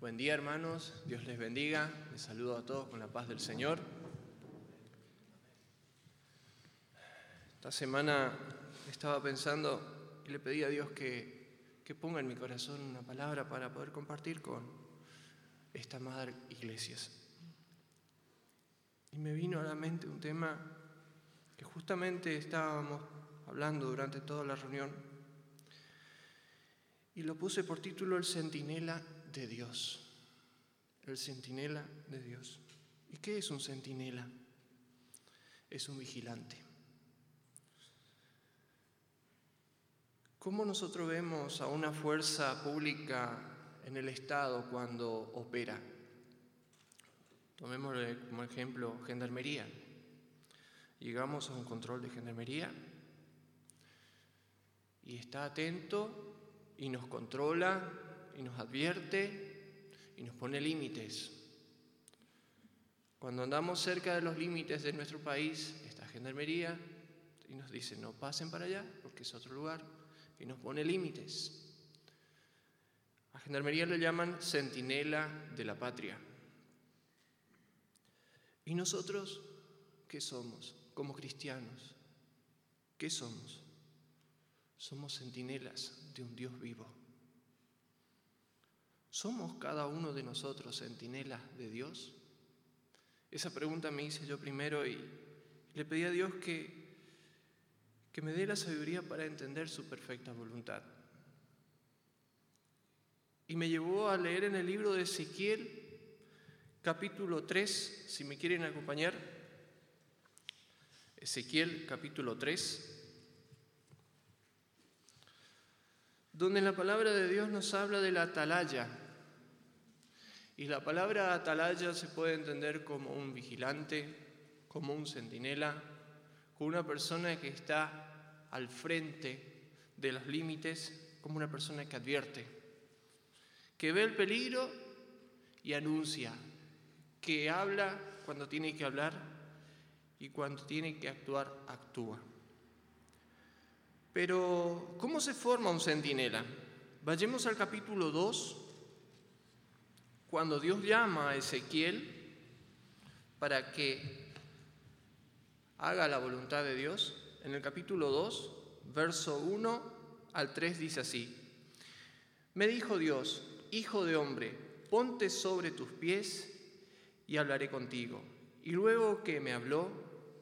Buen día hermanos, Dios les bendiga, les saludo a todos con la paz del Señor. Esta semana estaba pensando y le pedí a Dios que, que ponga en mi corazón una palabra para poder compartir con esta madre iglesias. Y me vino a la mente un tema que justamente estábamos hablando durante toda la reunión y lo puse por título El centinela de Dios. El centinela de Dios. ¿Y qué es un centinela? Es un vigilante. ¿Cómo nosotros vemos a una fuerza pública en el Estado cuando opera? Tomemos como ejemplo Gendarmería. Llegamos a un control de Gendarmería y está atento y nos controla y nos advierte y nos pone límites. Cuando andamos cerca de los límites de nuestro país, está Gendarmería y nos dice no pasen para allá porque es otro lugar y nos pone límites. A Gendarmería le llaman centinela de la patria. ¿Y nosotros qué somos como cristianos? ¿Qué somos? Somos centinelas de un Dios vivo. ¿Somos cada uno de nosotros centinelas de Dios? Esa pregunta me hice yo primero y le pedí a Dios que, que me dé la sabiduría para entender su perfecta voluntad. Y me llevó a leer en el libro de Ezequiel, capítulo 3, si me quieren acompañar. Ezequiel, capítulo 3. donde la palabra de Dios nos habla de la atalaya. Y la palabra atalaya se puede entender como un vigilante, como un centinela, como una persona que está al frente de los límites, como una persona que advierte, que ve el peligro y anuncia, que habla cuando tiene que hablar y cuando tiene que actuar, actúa. Pero, ¿cómo se forma un centinela? Vayamos al capítulo 2, cuando Dios llama a Ezequiel para que haga la voluntad de Dios. En el capítulo 2, verso 1 al 3 dice así, me dijo Dios, hijo de hombre, ponte sobre tus pies y hablaré contigo. Y luego que me habló,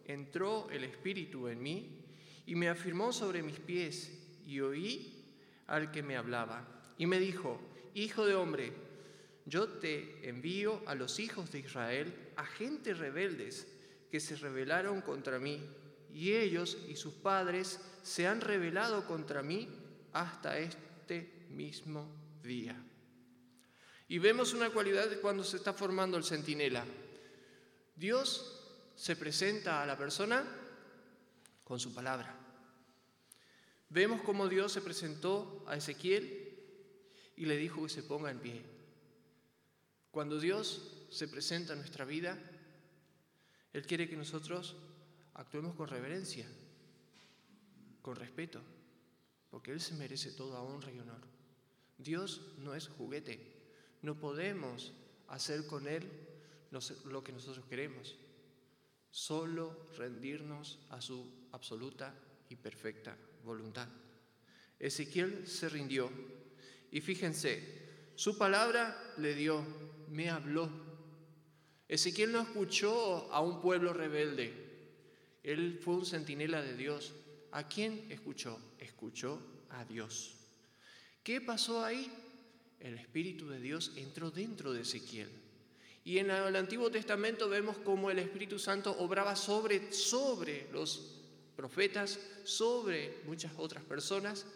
entró el Espíritu en mí y me afirmó sobre mis pies y oí al que me hablaba. Y me dijo, Hijo de hombre, yo te envío a los hijos de Israel, a gente rebeldes que se rebelaron contra mí, y ellos y sus padres se han rebelado contra mí hasta este mismo día. Y vemos una cualidad cuando se está formando el centinela. Dios se presenta a la persona con su palabra. Vemos cómo Dios se presentó a Ezequiel y le dijo que se ponga en pie. Cuando Dios se presenta en nuestra vida, Él quiere que nosotros actuemos con reverencia, con respeto, porque Él se merece toda honra y honor. Dios no es juguete, no podemos hacer con Él lo que nosotros queremos solo rendirnos a su absoluta y perfecta voluntad. Ezequiel se rindió y fíjense, su palabra le dio, me habló. Ezequiel no escuchó a un pueblo rebelde, él fue un centinela de Dios. ¿A quién escuchó? Escuchó a Dios. ¿Qué pasó ahí? El Espíritu de Dios entró dentro de Ezequiel. Y en el Antiguo Testamento vemos cómo el Espíritu Santo obraba sobre, sobre los profetas, sobre muchas otras personas,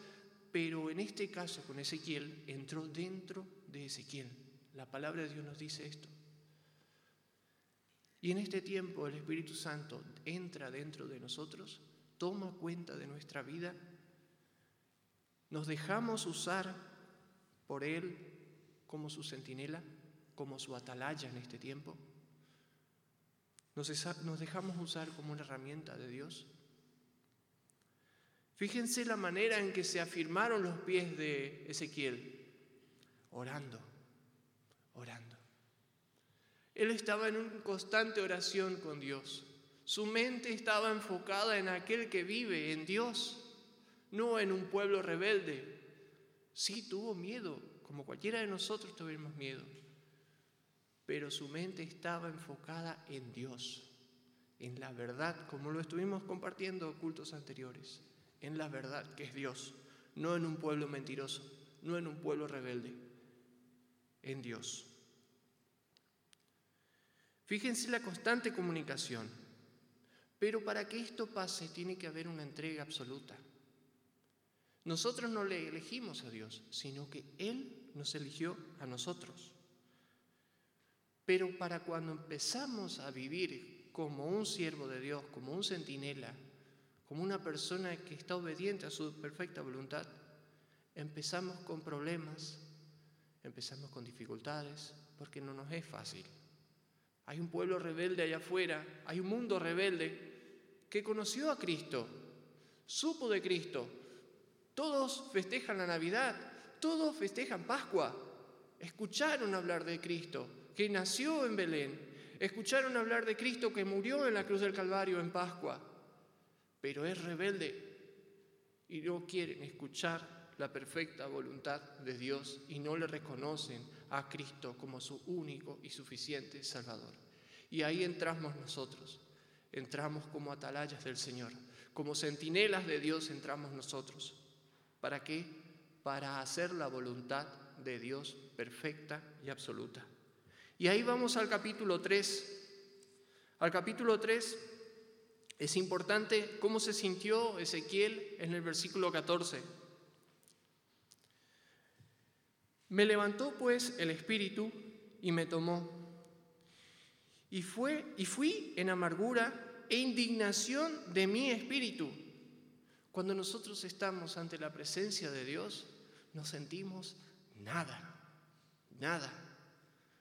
pero en este caso con Ezequiel entró dentro de Ezequiel. La palabra de Dios nos dice esto. Y en este tiempo el Espíritu Santo entra dentro de nosotros, toma cuenta de nuestra vida, nos dejamos usar por Él como su centinela como su atalaya en este tiempo? ¿Nos, dejamos usar como una herramienta de Dios? Fíjense la manera en que se afirmaron los pies de Ezequiel, orando, orando. Él estaba en una constante oración con Dios. Su mente estaba enfocada en aquel que vive, en Dios, no en un pueblo rebelde. Sí tuvo miedo, como cualquiera de nosotros tuvimos miedo, pero su mente estaba enfocada en Dios, en la verdad, como lo estuvimos compartiendo en cultos anteriores, en la verdad que es Dios, no en un pueblo mentiroso, no en un pueblo rebelde, en Dios. Fíjense la constante comunicación. Pero para que esto pase tiene que haber una entrega absoluta. Nosotros no le elegimos a Dios, sino que Él nos eligió a nosotros. Pero para cuando empezamos a vivir como un siervo de Dios, como un centinela, como una persona que está obediente a su perfecta voluntad, empezamos con problemas, empezamos con dificultades, porque no nos es fácil. Hay un pueblo rebelde allá afuera, hay un mundo rebelde que conoció a Cristo, supo de Cristo. Todos festejan la Navidad, todos festejan Pascua. Escucharon hablar de Cristo, que nació en Belén. Escucharon hablar de Cristo que murió en la cruz del Calvario en Pascua. Pero es rebelde y no quieren escuchar la perfecta voluntad de Dios y no le reconocen a Cristo como su único y suficiente Salvador. Y ahí entramos nosotros, entramos como atalayas del Señor, como centinelas de Dios entramos nosotros. ¿Para qué? Para hacer la voluntad de Dios perfecta y absoluta. Y ahí vamos al capítulo 3. Al capítulo 3 es importante cómo se sintió Ezequiel en el versículo 14. Me levantó pues el espíritu y me tomó. Y, fue, y fui en amargura e indignación de mi espíritu. Cuando nosotros estamos ante la presencia de Dios, no sentimos nada, nada.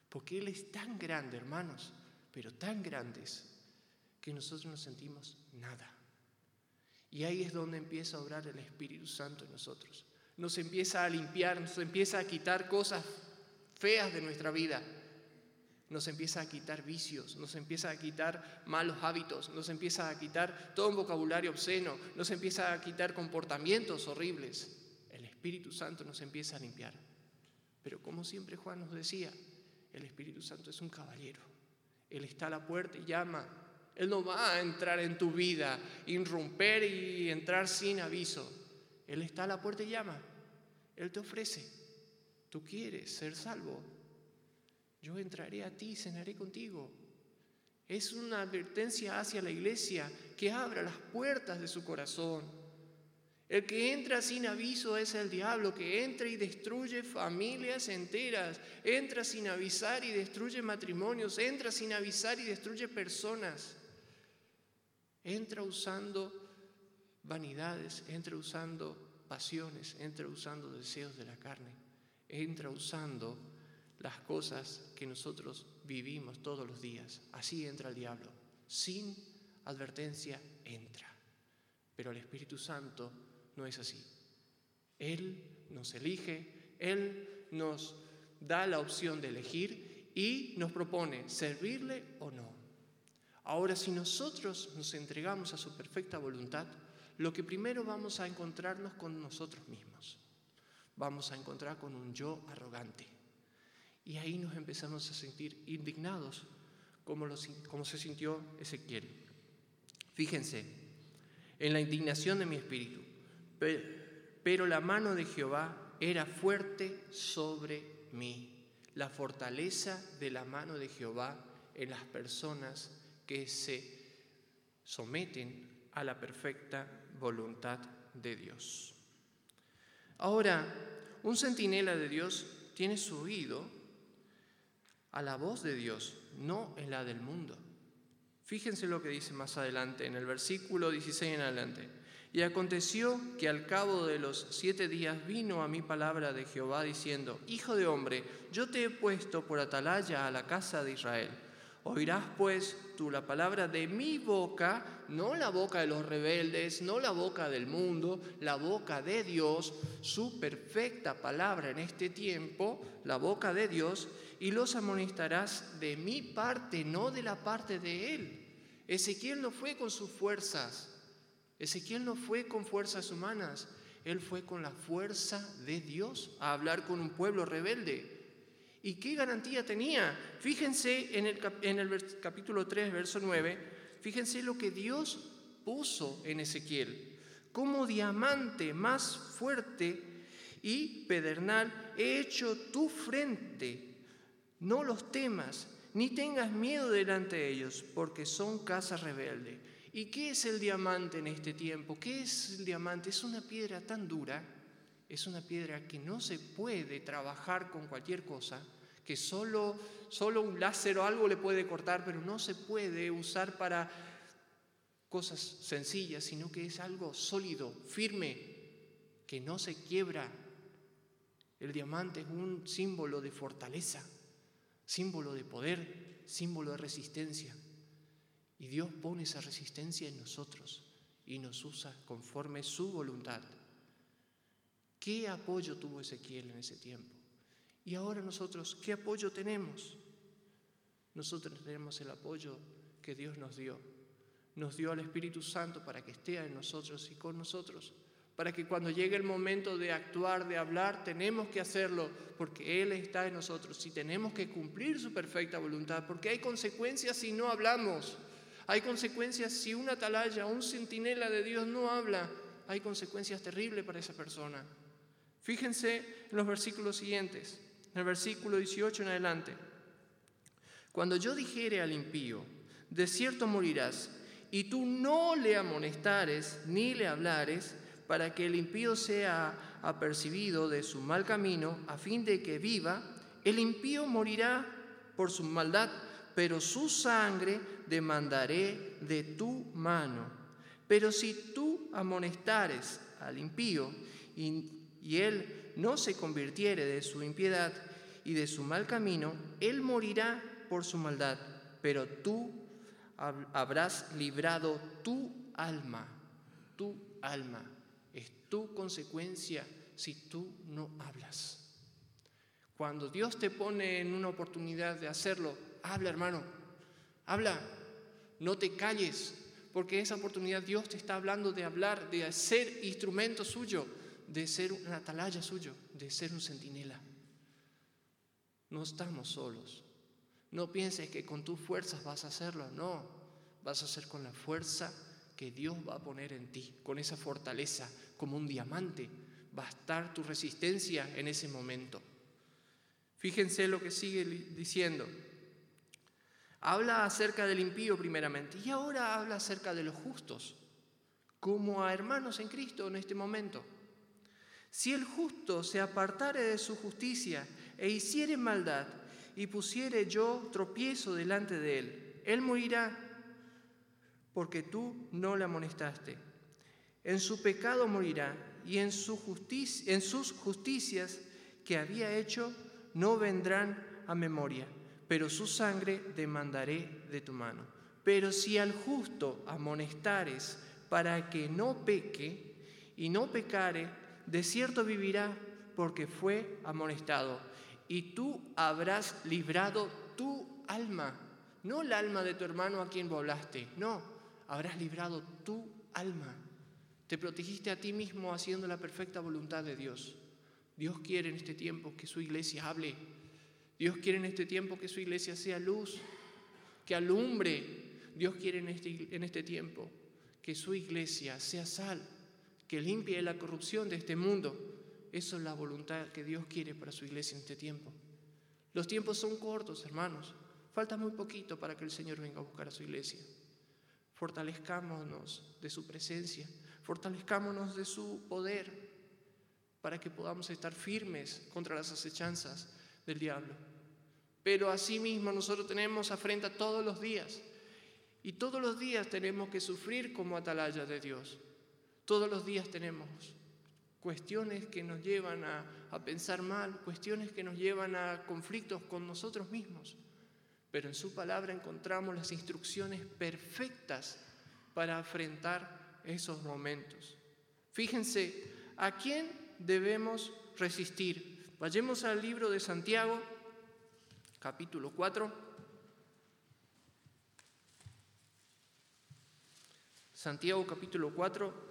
Porque Él es tan grande, hermanos, pero tan grandes, que nosotros no sentimos nada. Y ahí es donde empieza a obrar el Espíritu Santo en nosotros nos empieza a limpiar, nos empieza a quitar cosas feas de nuestra vida, nos empieza a quitar vicios, nos empieza a quitar malos hábitos, nos empieza a quitar todo un vocabulario obsceno, nos empieza a quitar comportamientos horribles. El Espíritu Santo nos empieza a limpiar. Pero como siempre Juan nos decía, el Espíritu Santo es un caballero. Él está a la puerta y llama. Él no va a entrar en tu vida, irrumper y entrar sin aviso. Él está a la puerta y llama. Él te ofrece. Tú quieres ser salvo. Yo entraré a ti cenaré contigo. Es una advertencia hacia la iglesia que abra las puertas de su corazón. El que entra sin aviso es el diablo, que entra y destruye familias enteras, entra sin avisar y destruye matrimonios, entra sin avisar y destruye personas. Entra usando vanidades, entra usando pasiones, entra usando deseos de la carne, entra usando las cosas que nosotros vivimos todos los días. Así entra el diablo. Sin advertencia entra. Pero el Espíritu Santo no es así. Él nos elige, Él nos da la opción de elegir y nos propone servirle o no. Ahora, si nosotros nos entregamos a su perfecta voluntad, lo que primero vamos a encontrarnos con nosotros mismos. Vamos a encontrar con un yo arrogante. Y ahí nos empezamos a sentir indignados, como, como se sintió Ezequiel. Fíjense, en la indignación de mi espíritu, pero la mano de Jehová era fuerte sobre mí. La fortaleza de la mano de Jehová en las personas que se someten a la perfecta voluntad de Dios. Ahora, un centinela de Dios tiene su oído a la voz de Dios, no en la del mundo. Fíjense lo que dice más adelante, en el versículo 16 en adelante. Y aconteció que al cabo de los siete días vino a mí palabra de Jehová diciendo, Hijo de hombre, yo te he puesto por atalaya a la casa de Israel. Oirás pues tú la palabra de mi boca, no la boca de los rebeldes, no la boca del mundo, la boca de Dios, su perfecta palabra en este tiempo, la boca de Dios, y los amonestarás de mi parte, no de la parte de Él. Ezequiel no fue con sus fuerzas, Ezequiel no fue con fuerzas humanas, él fue con la fuerza de Dios a hablar con un pueblo rebelde. ¿Y qué garantía tenía? Fíjense en el, capítulo 3, verso 9, fíjense lo que Dios puso en Ezequiel. Como diamante más fuerte y pedernal he hecho tu frente. No los temas, ni tengas miedo delante de ellos, porque son casa rebelde. ¿Y qué es el diamante en este tiempo? ¿Qué es el diamante? Es una piedra tan dura, es una piedra que no se puede trabajar con cualquier cosa, que solo, solo un láser o algo le puede cortar, pero no se puede usar para cosas sencillas, sino que es algo sólido, firme, que no se quiebra. El diamante es un símbolo de fortaleza, símbolo de poder, símbolo de resistencia. Y Dios pone esa resistencia en nosotros y nos usa conforme su voluntad. ¿Qué apoyo tuvo Ezequiel en ese tiempo? Y ahora nosotros, ¿qué apoyo tenemos? Nosotros tenemos el apoyo que Dios nos dio. Nos dio al Espíritu Santo para que esté en nosotros y con nosotros. Para que cuando llegue el momento de actuar, de hablar, tenemos que hacerlo porque Él está en nosotros y tenemos que cumplir su perfecta voluntad porque hay consecuencias si no hablamos. Hay consecuencias si una atalaya, un centinela de Dios no habla, hay consecuencias terribles para esa persona. Fíjense en los versículos siguientes, en el versículo 18 en adelante. Cuando yo dijere al impío, de cierto morirás, y tú no le amonestares ni le hablares, para que el impío sea apercibido de su mal camino, a fin de que viva, el impío morirá por su maldad, pero su sangre demandaré de tu mano. Pero si tú amonestares al impío y, él no se convirtiere de su impiedad y de su mal camino, él morirá por su maldad, pero tú habrás librado tu alma, tu alma. Es tu consecuencia si tú no hablas. Cuando Dios te pone en una oportunidad de hacerlo, habla hermano, habla, no te calles, porque esa oportunidad Dios te está hablando de hablar, de ser instrumento suyo, de ser una atalaya suyo, de ser un centinela. No estamos solos. No pienses que con tus fuerzas vas a hacerlo, no, vas a hacer con la fuerza que Dios va a poner en ti, con esa fortaleza, como un diamante, va a estar tu resistencia en ese momento. Fíjense lo que sigue diciendo. Habla acerca del impío primeramente y ahora habla acerca de los justos, como a hermanos en Cristo en este momento. Si el justo se apartare de su justicia e hiciere maldad y pusiere yo tropiezo delante de él, él morirá porque tú no le amonestaste. En su pecado morirá y en, en sus justicias que había hecho no vendrán a memoria pero su sangre demandaré de tu mano. Pero si al justo amonestares para que no peque y no pecare, de cierto vivirá porque fue amonestado. Y tú habrás librado tu alma, no el alma de tu hermano a quien volaste, no, habrás librado tu alma. Te protegiste a ti mismo haciendo la perfecta voluntad de Dios. Dios quiere en este tiempo que su iglesia hable Dios quiere en este tiempo que su iglesia sea luz, que alumbre. Dios quiere en este, en este tiempo que su iglesia sea sal, que limpie la corrupción de este mundo. Eso es la voluntad que Dios quiere para su iglesia en este tiempo. Los tiempos son cortos, hermanos. Falta muy poquito para que el Señor venga a buscar a su iglesia. Fortalezcámonos de su presencia, fortalezcámonos de su poder para que podamos estar firmes contra las acechanzas del diablo. Pero asimismo nosotros tenemos afrenta todos los días. Y todos los días tenemos que sufrir como atalaya de Dios. Todos los días tenemos cuestiones que nos llevan a, pensar mal, cuestiones que nos llevan a conflictos con nosotros mismos. pero en su palabra encontramos las instrucciones perfectas para afrontar esos momentos. Fíjense, ¿a quién debemos resistir? Vayamos al libro de Santiago, capítulo 4. Santiago capítulo 4,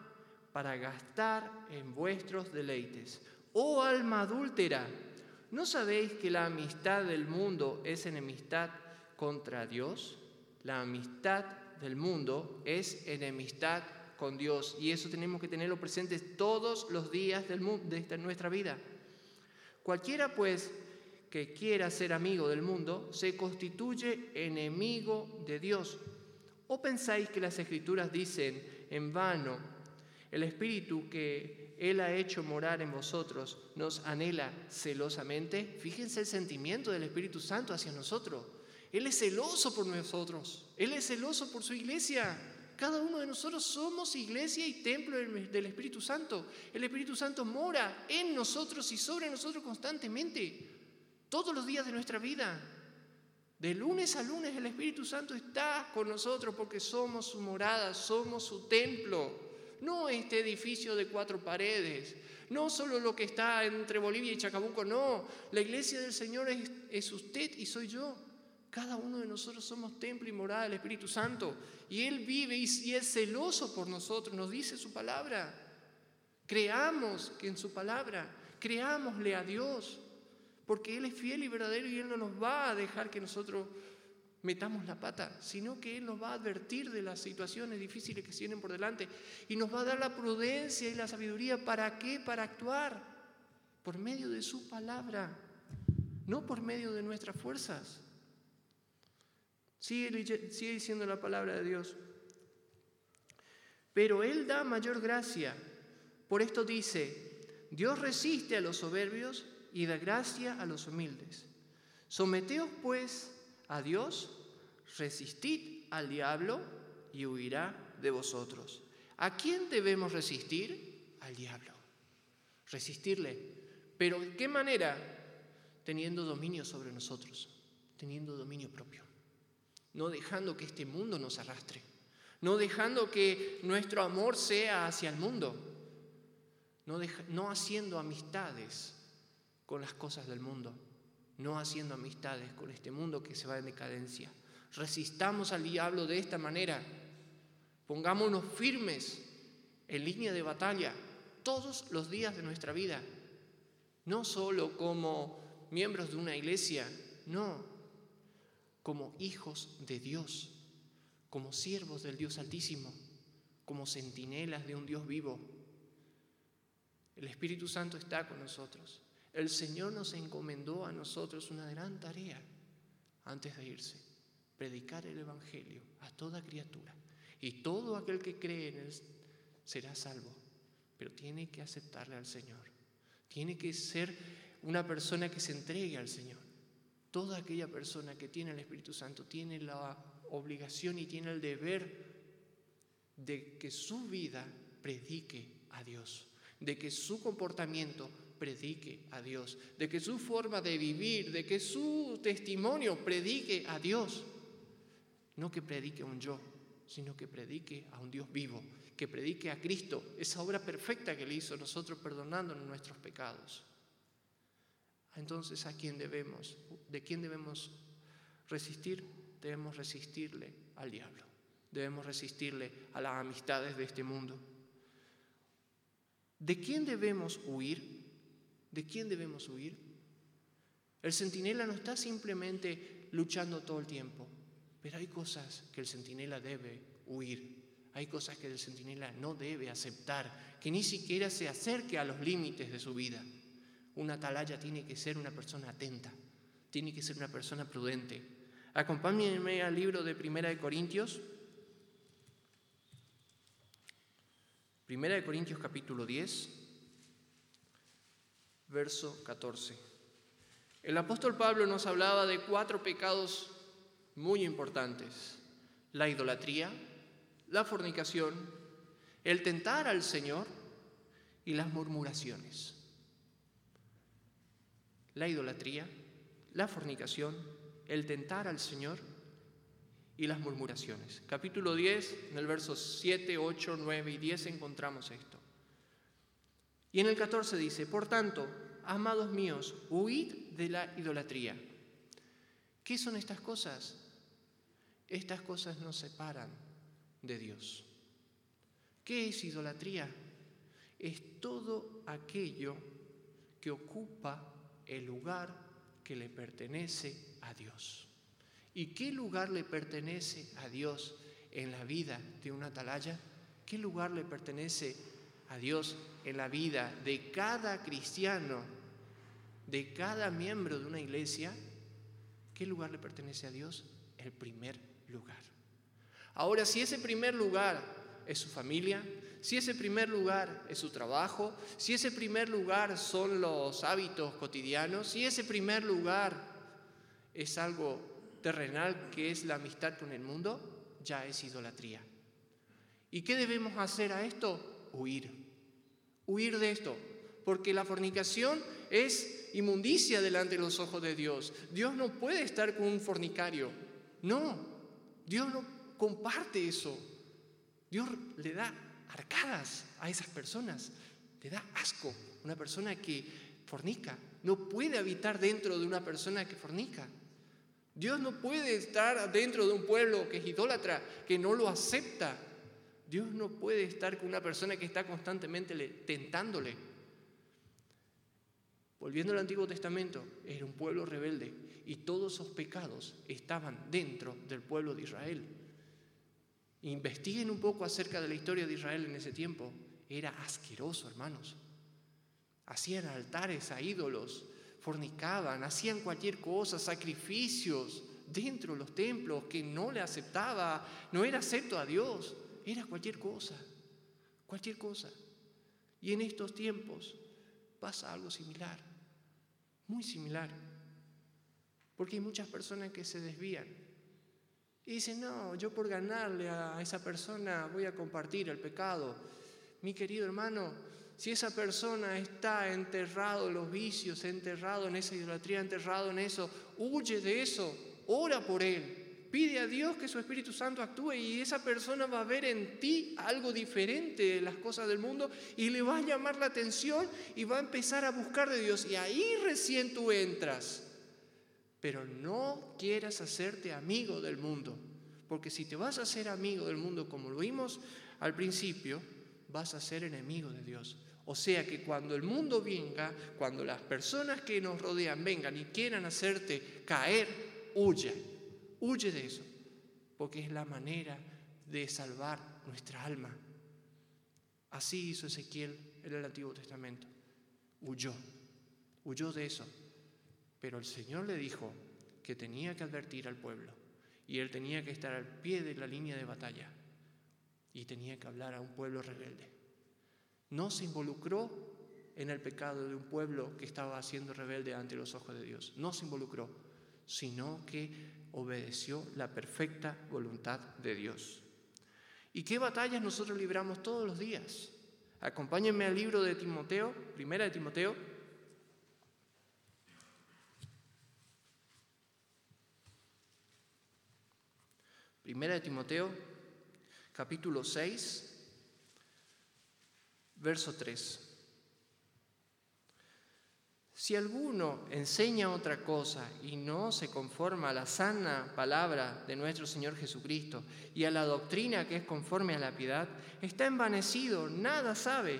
para gastar en vuestros deleites. Oh alma adúltera, ¿no sabéis que la amistad del mundo es enemistad contra Dios? La amistad del mundo es enemistad con Dios y eso tenemos que tenerlo presente todos los días de nuestra vida. Cualquiera pues que quiera ser amigo del mundo se constituye enemigo de Dios. ¿O pensáis que las escrituras dicen en vano, el Espíritu que Él ha hecho morar en vosotros nos anhela celosamente? Fíjense el sentimiento del Espíritu Santo hacia nosotros. Él es celoso por nosotros, Él es celoso por su iglesia. Cada uno de nosotros somos iglesia y templo del Espíritu Santo. El Espíritu Santo mora en nosotros y sobre nosotros constantemente, todos los días de nuestra vida. De lunes a lunes el Espíritu Santo está con nosotros porque somos su morada, somos su templo. No este edificio de cuatro paredes, no solo lo que está entre Bolivia y Chacabuco, no. La iglesia del Señor es, usted y soy yo. Cada uno de nosotros somos templo y morada del Espíritu Santo. Y Él vive y, y es celoso por nosotros, nos dice su palabra. Creamos que en su palabra, creámosle a Dios porque Él es fiel y verdadero y Él no nos va a dejar que nosotros metamos la pata, sino que Él nos va a advertir de las situaciones difíciles que tienen por delante y nos va a dar la prudencia y la sabiduría. ¿Para qué? Para actuar por medio de su palabra, no por medio de nuestras fuerzas. Sigue, sigue diciendo la palabra de Dios. Pero Él da mayor gracia. Por esto dice, Dios resiste a los soberbios y da gracia a los humildes. Someteos pues a Dios, resistid al diablo y huirá de vosotros. ¿A quién debemos resistir? Al diablo. Resistirle. ¿Pero de qué manera? Teniendo dominio sobre nosotros, teniendo dominio propio. No dejando que este mundo nos arrastre. No dejando que nuestro amor sea hacia el mundo. No, no haciendo amistades con las cosas del mundo, no haciendo amistades con este mundo que se va en decadencia. Resistamos al diablo de esta manera. Pongámonos firmes en línea de batalla todos los días de nuestra vida, no solo como miembros de una iglesia, no, como hijos de Dios, como siervos del Dios Altísimo, como centinelas de un Dios vivo. El Espíritu Santo está con nosotros. El Señor nos encomendó a nosotros una gran tarea antes de irse, predicar el Evangelio a toda criatura. Y todo aquel que cree en Él será salvo, pero tiene que aceptarle al Señor. Tiene que ser una persona que se entregue al Señor. Toda aquella persona que tiene el Espíritu Santo tiene la obligación y tiene el deber de que su vida predique a Dios, de que su comportamiento predique a Dios, de que su forma de vivir, de que su testimonio predique a Dios. No que predique a un yo, sino que predique a un Dios vivo, que predique a Cristo, esa obra perfecta que le hizo nosotros perdonándonos nuestros pecados. Entonces, ¿a quién debemos? ¿De quién debemos resistir? Debemos resistirle al diablo. Debemos resistirle a las amistades de este mundo. ¿De quién debemos huir? ¿De quién debemos huir? El centinela no está simplemente luchando todo el tiempo, pero hay cosas que el centinela debe huir. Hay cosas que el centinela no debe aceptar, que ni siquiera se acerque a los límites de su vida. Una atalaya tiene que ser una persona atenta, tiene que ser una persona prudente. Acompáñenme al libro de Primera de Corintios. Primera de Corintios capítulo 10, verso 14. El apóstol Pablo nos hablaba de cuatro pecados muy importantes. La idolatría, la fornicación, el tentar al Señor y las murmuraciones. La idolatría, la fornicación, el tentar al Señor y las murmuraciones. Capítulo 10, en el versos 7, 8, 9 y 10 encontramos esto. Y en el 14 dice, por tanto, amados míos, huid de la idolatría. ¿Qué son estas cosas? Estas cosas nos separan de Dios. ¿Qué es idolatría? Es todo aquello que ocupa el lugar que le pertenece a Dios. ¿Y qué lugar le pertenece a Dios en la vida de una atalaya? ¿Qué lugar le pertenece a Dios en la vida de cada cristiano, de cada miembro de una iglesia? ¿Qué lugar le pertenece a Dios? El primer lugar. Ahora, si ese primer lugar es su familia, si ese primer lugar es su trabajo, si ese primer lugar son los hábitos cotidianos, si ese primer lugar es algo terrenal que es la amistad con el mundo, ya es idolatría. ¿Y qué debemos hacer a esto? Huir. Huir de esto. Porque la fornicación es inmundicia delante de los ojos de Dios. Dios no puede estar con un fornicario. No, Dios no comparte eso. Dios le da arcadas a esas personas. Le da asco. Una persona que fornica no puede habitar dentro de una persona que fornica. Dios no puede estar dentro de un pueblo que es idólatra, que no lo acepta. Dios no puede estar con una persona que está constantemente tentándole. Volviendo al Antiguo Testamento, era un pueblo rebelde y todos esos pecados estaban dentro del pueblo de Israel. Investiguen un poco acerca de la historia de Israel en ese tiempo. Era asqueroso, hermanos. Hacían altares a ídolos, fornicaban, hacían cualquier cosa, sacrificios dentro de los templos que no le aceptaba, no era acepto a Dios, era cualquier cosa, cualquier cosa. Y en estos tiempos pasa algo similar, muy similar, porque hay muchas personas que se desvían. Y dicen, no, yo por ganarle a esa persona voy a compartir el pecado. Mi querido hermano, si esa persona está enterrado en los vicios, enterrado en esa idolatría, enterrado en eso, huye de eso, ora por él, pide a Dios que su Espíritu Santo actúe y esa persona va a ver en ti algo diferente de las cosas del mundo y le va a llamar la atención y va a empezar a buscar de Dios y ahí recién tú entras. Pero no quieras hacerte amigo del mundo, porque si te vas a hacer amigo del mundo como lo vimos al principio, vas a ser enemigo de Dios. O sea que cuando el mundo venga, cuando las personas que nos rodean vengan y quieran hacerte caer, huye, huye de eso, porque es la manera de salvar nuestra alma. Así hizo Ezequiel en el Antiguo Testamento. Huyó, huyó de eso. Pero el Señor le dijo que tenía que advertir al pueblo y él tenía que estar al pie de la línea de batalla y tenía que hablar a un pueblo rebelde no se involucró en el pecado de un pueblo que estaba haciendo rebelde ante los ojos de Dios. No se involucró, sino que obedeció la perfecta voluntad de Dios. ¿Y qué batallas nosotros libramos todos los días? Acompáñenme al libro de Timoteo, primera de Timoteo. Primera de Timoteo, capítulo 6, Verso 3. Si alguno enseña otra cosa y no se conforma a la sana palabra de nuestro Señor Jesucristo y a la doctrina que es conforme a la piedad, está envanecido, nada sabe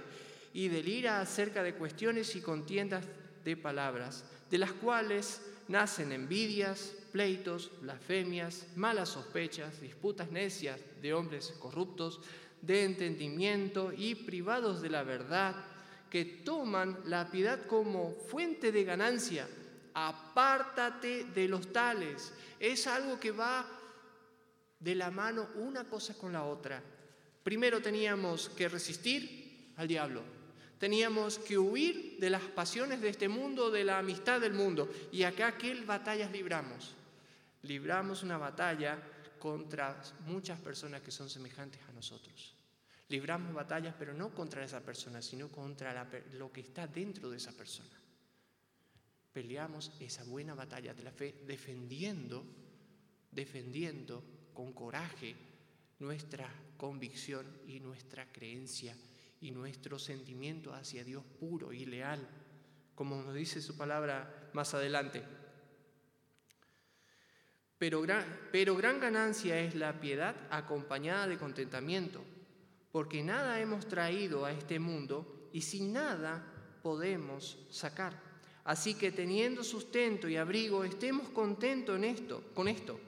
y delira acerca de cuestiones y contiendas de palabras, de las cuales nacen envidias, pleitos, blasfemias, malas sospechas, disputas necias de hombres corruptos, de entendimiento y privados de la verdad, que toman la piedad como fuente de ganancia apártate de los tales. Es algo que va de la mano una cosa con la otra. Primero teníamos que resistir al diablo. Teníamos que huir de las pasiones de este mundo, de la amistad del mundo. Y acá, ¿qué batallas libramos? Libramos una batalla contra muchas personas que son semejantes a nosotros. Libramos batallas, pero no contra esa persona, sino contra lo que está dentro de esa persona. Peleamos esa buena batalla de la fe defendiendo, defendiendo con coraje nuestra convicción y nuestra creencia y nuestro sentimiento hacia Dios puro y leal, como nos dice su palabra más adelante. Pero gran, pero gran ganancia es la piedad acompañada de contentamiento, porque nada hemos traído a este mundo y sin nada podemos sacar. Así que teniendo sustento y abrigo, estemos contentos en esto, con esto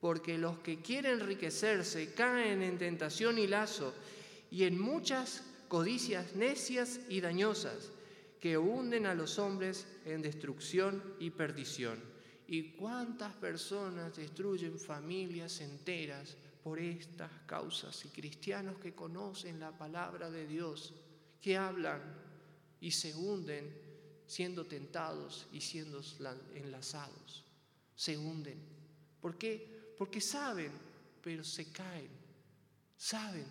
porque los que quieren enriquecerse caen en tentación y lazo y en muchas codicias necias y dañosas que hunden a los hombres en destrucción y perdición. ¿Y cuántas personas destruyen familias enteras por estas causas? Y cristianos que conocen la palabra de Dios, que hablan y se hunden siendo tentados y siendo enlazados. Se hunden. ¿Por qué? porque saben, pero se caen, saben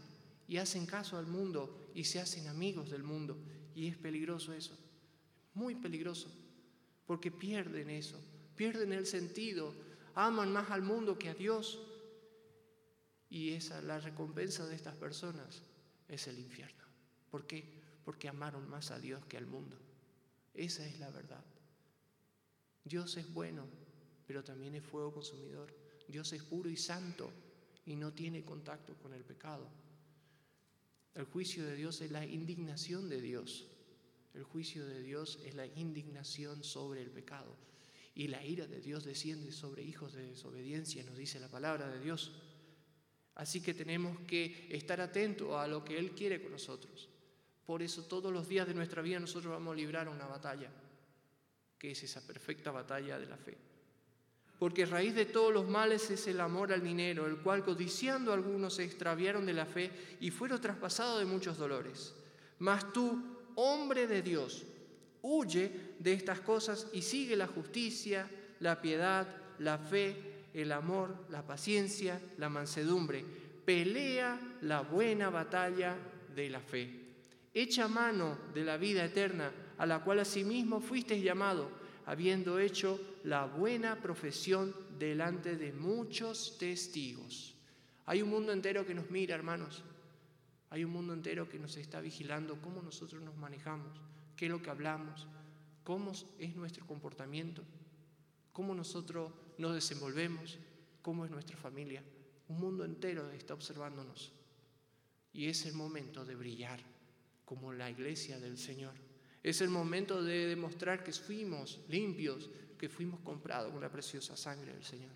y hacen caso al mundo y se hacen amigos del mundo. Y es peligroso eso, muy peligroso, porque pierden eso, pierden el sentido, aman más al mundo que a Dios. Y esa, la recompensa de estas personas es el infierno. ¿Por qué? Porque amaron más a Dios que al mundo. Esa es la verdad. Dios es bueno, pero también es fuego consumidor. Dios es puro y santo y no tiene contacto con el pecado. El juicio de Dios es la indignación de Dios. El juicio de Dios es la indignación sobre el pecado. Y la ira de Dios desciende sobre hijos de desobediencia, nos dice la palabra de Dios. Así que tenemos que estar atentos a lo que Él quiere con nosotros. Por eso todos los días de nuestra vida nosotros vamos a librar una batalla, que es esa perfecta batalla de la fe porque raíz de todos los males es el amor al dinero, el cual codiciando algunos se extraviaron de la fe y fueron traspasados de muchos dolores. Mas tú, hombre de Dios, huye de estas cosas y sigue la justicia, la piedad, la fe, el amor, la paciencia, la mansedumbre. Pelea la buena batalla de la fe. Echa mano de la vida eterna, a la cual asimismo fuiste llamado habiendo hecho la buena profesión delante de muchos testigos. Hay un mundo entero que nos mira, hermanos. Hay un mundo entero que nos está vigilando cómo nosotros nos manejamos, qué es lo que hablamos, cómo es nuestro comportamiento, cómo nosotros nos desenvolvemos, cómo es nuestra familia. Un mundo entero está observándonos. Y es el momento de brillar como la iglesia del Señor. Es el momento de demostrar que fuimos limpios, que fuimos comprados con la preciosa sangre del Señor.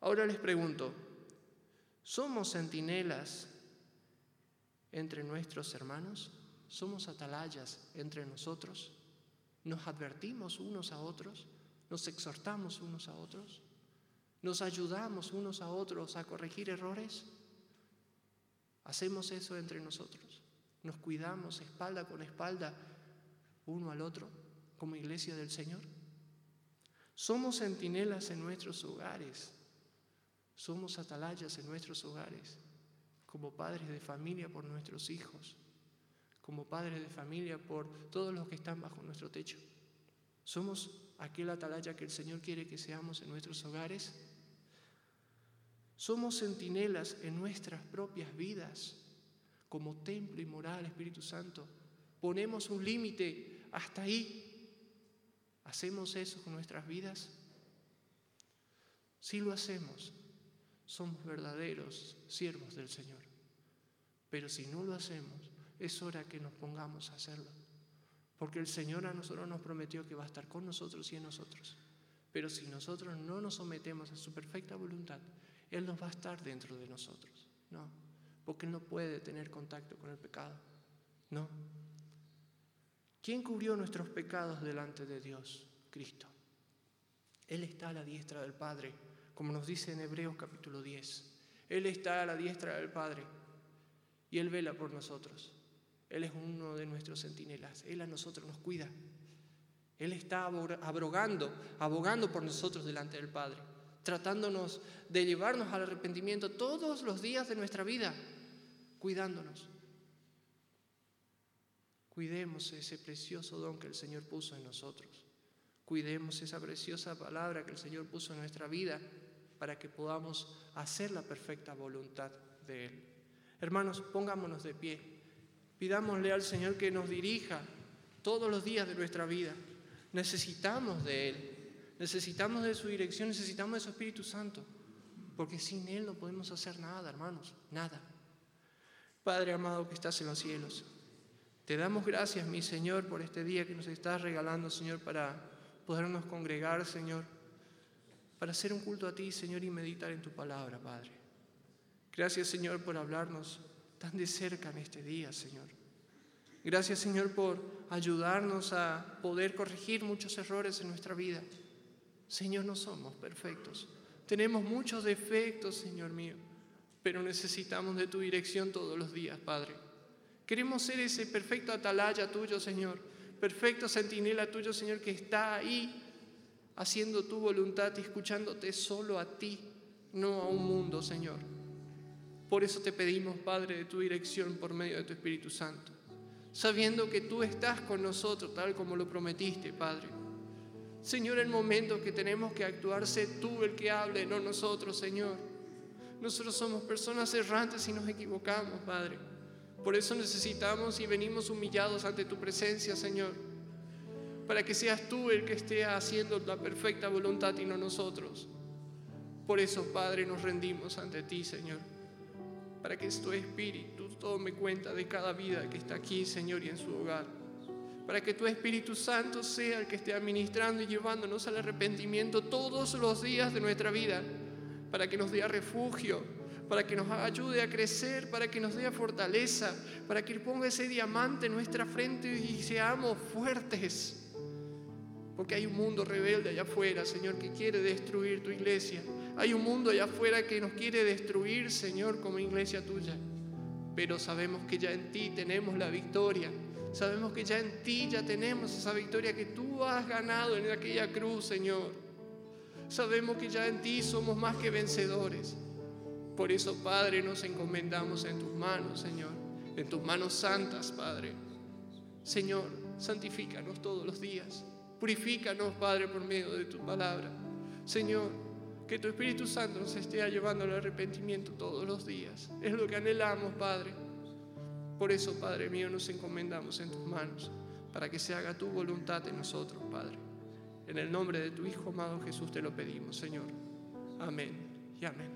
Ahora les pregunto, ¿somos centinelas entre nuestros hermanos? ¿Somos atalayas entre nosotros? ¿Nos advertimos unos a otros? ¿Nos exhortamos unos a otros? ¿Nos ayudamos unos a otros a corregir errores? ¿Hacemos eso entre nosotros? ¿Nos cuidamos espalda con espalda uno al otro como iglesia del Señor? Somos centinelas en nuestros hogares, somos atalayas en nuestros hogares, como padres de familia por nuestros hijos, como padres de familia por todos los que están bajo nuestro techo. Somos aquel atalaya que el Señor quiere que seamos en nuestros hogares. Somos centinelas en nuestras propias vidas, como templo y moral, Espíritu Santo. Ponemos un límite hasta ahí. ¿Hacemos eso con nuestras vidas? Si lo hacemos, somos verdaderos siervos del Señor. Pero si no lo hacemos, es hora que nos pongamos a hacerlo. Porque el Señor a nosotros nos prometió que va a estar con nosotros y en nosotros. Pero si nosotros no nos sometemos a su perfecta voluntad, Él nos va a estar dentro de nosotros. No, porque Él no puede tener contacto con el pecado. No, ¿Quién cubrió nuestros pecados delante de Dios? Cristo. Él está a la diestra del Padre, como nos dice en Hebreos capítulo 10. Él está a la diestra del Padre y Él vela por nosotros. Él es uno de nuestros centinelas. Él a nosotros nos cuida. Él está abrogando, abogando por nosotros delante del Padre, tratándonos de llevarnos al arrepentimiento todos los días de nuestra vida, cuidándonos. Cuidemos ese precioso don que el Señor puso en nosotros. Cuidemos esa preciosa palabra que el Señor puso en nuestra vida para que podamos hacer la perfecta voluntad de Él. Hermanos, pongámonos de pie. Pidámosle al Señor que nos dirija todos los días de nuestra vida. Necesitamos de Él, necesitamos de su dirección, necesitamos de su Espíritu Santo, porque sin Él no podemos hacer nada, hermanos, nada. Padre amado que estás en los cielos, te damos gracias, mi Señor, por este día que nos estás regalando, Señor, para podernos congregar, Señor, para hacer un culto a ti, Señor, y meditar en tu palabra, Padre. Gracias, Señor, por hablarnos tan de cerca en este día, Señor. Gracias, Señor, por ayudarnos a poder corregir muchos errores en nuestra vida. Señor, no somos perfectos. Tenemos muchos defectos, Señor mío, pero necesitamos de tu dirección todos los días, Padre. Queremos ser ese perfecto atalaya tuyo, Señor, perfecto centinela tuyo, Señor, que está ahí haciendo tu voluntad y escuchándote solo a ti, no a un mundo, Señor. Por eso te pedimos, Padre, de tu dirección por medio de tu Espíritu Santo, sabiendo que tú estás con nosotros tal como lo prometiste, Padre. Señor, el momento que tenemos que actuar, sé tú el que hable, no nosotros, Señor. Nosotros somos personas errantes y nos equivocamos, Padre. Por eso necesitamos y venimos humillados ante tu presencia, Señor, para que seas tú el que esté haciendo la perfecta voluntad y no nosotros. Por eso, Padre, nos rendimos ante ti, Señor, para que tu Espíritu tome cuenta de cada vida que está aquí, Señor, y en su hogar. Para que tu Espíritu Santo sea el que esté administrando y llevándonos al arrepentimiento todos los días de nuestra vida, para que nos dé refugio, para que nos ayude a crecer, para que nos dé fortaleza, para que ponga ese diamante en nuestra frente y seamos fuertes. Porque hay un mundo rebelde allá afuera, Señor, que quiere destruir tu iglesia. Hay un mundo allá afuera que nos quiere destruir, Señor, como iglesia tuya. Pero sabemos que ya en ti tenemos la victoria. Sabemos que ya en ti ya tenemos esa victoria que tú has ganado en aquella cruz, Señor. Sabemos que ya en ti somos más que vencedores. Por eso, Padre, nos encomendamos en tus manos, Señor, en tus manos santas, Padre. Señor, santifícanos todos los días. Purifícanos, Padre, por medio de tu palabra. Señor, que tu Espíritu Santo nos esté llevando al arrepentimiento todos los días. Es lo que anhelamos, Padre. Por eso, Padre mío, nos encomendamos en tus manos, para que se haga tu voluntad en nosotros, Padre. En el nombre de tu Hijo amado Jesús te lo pedimos, Señor. Amén y amén.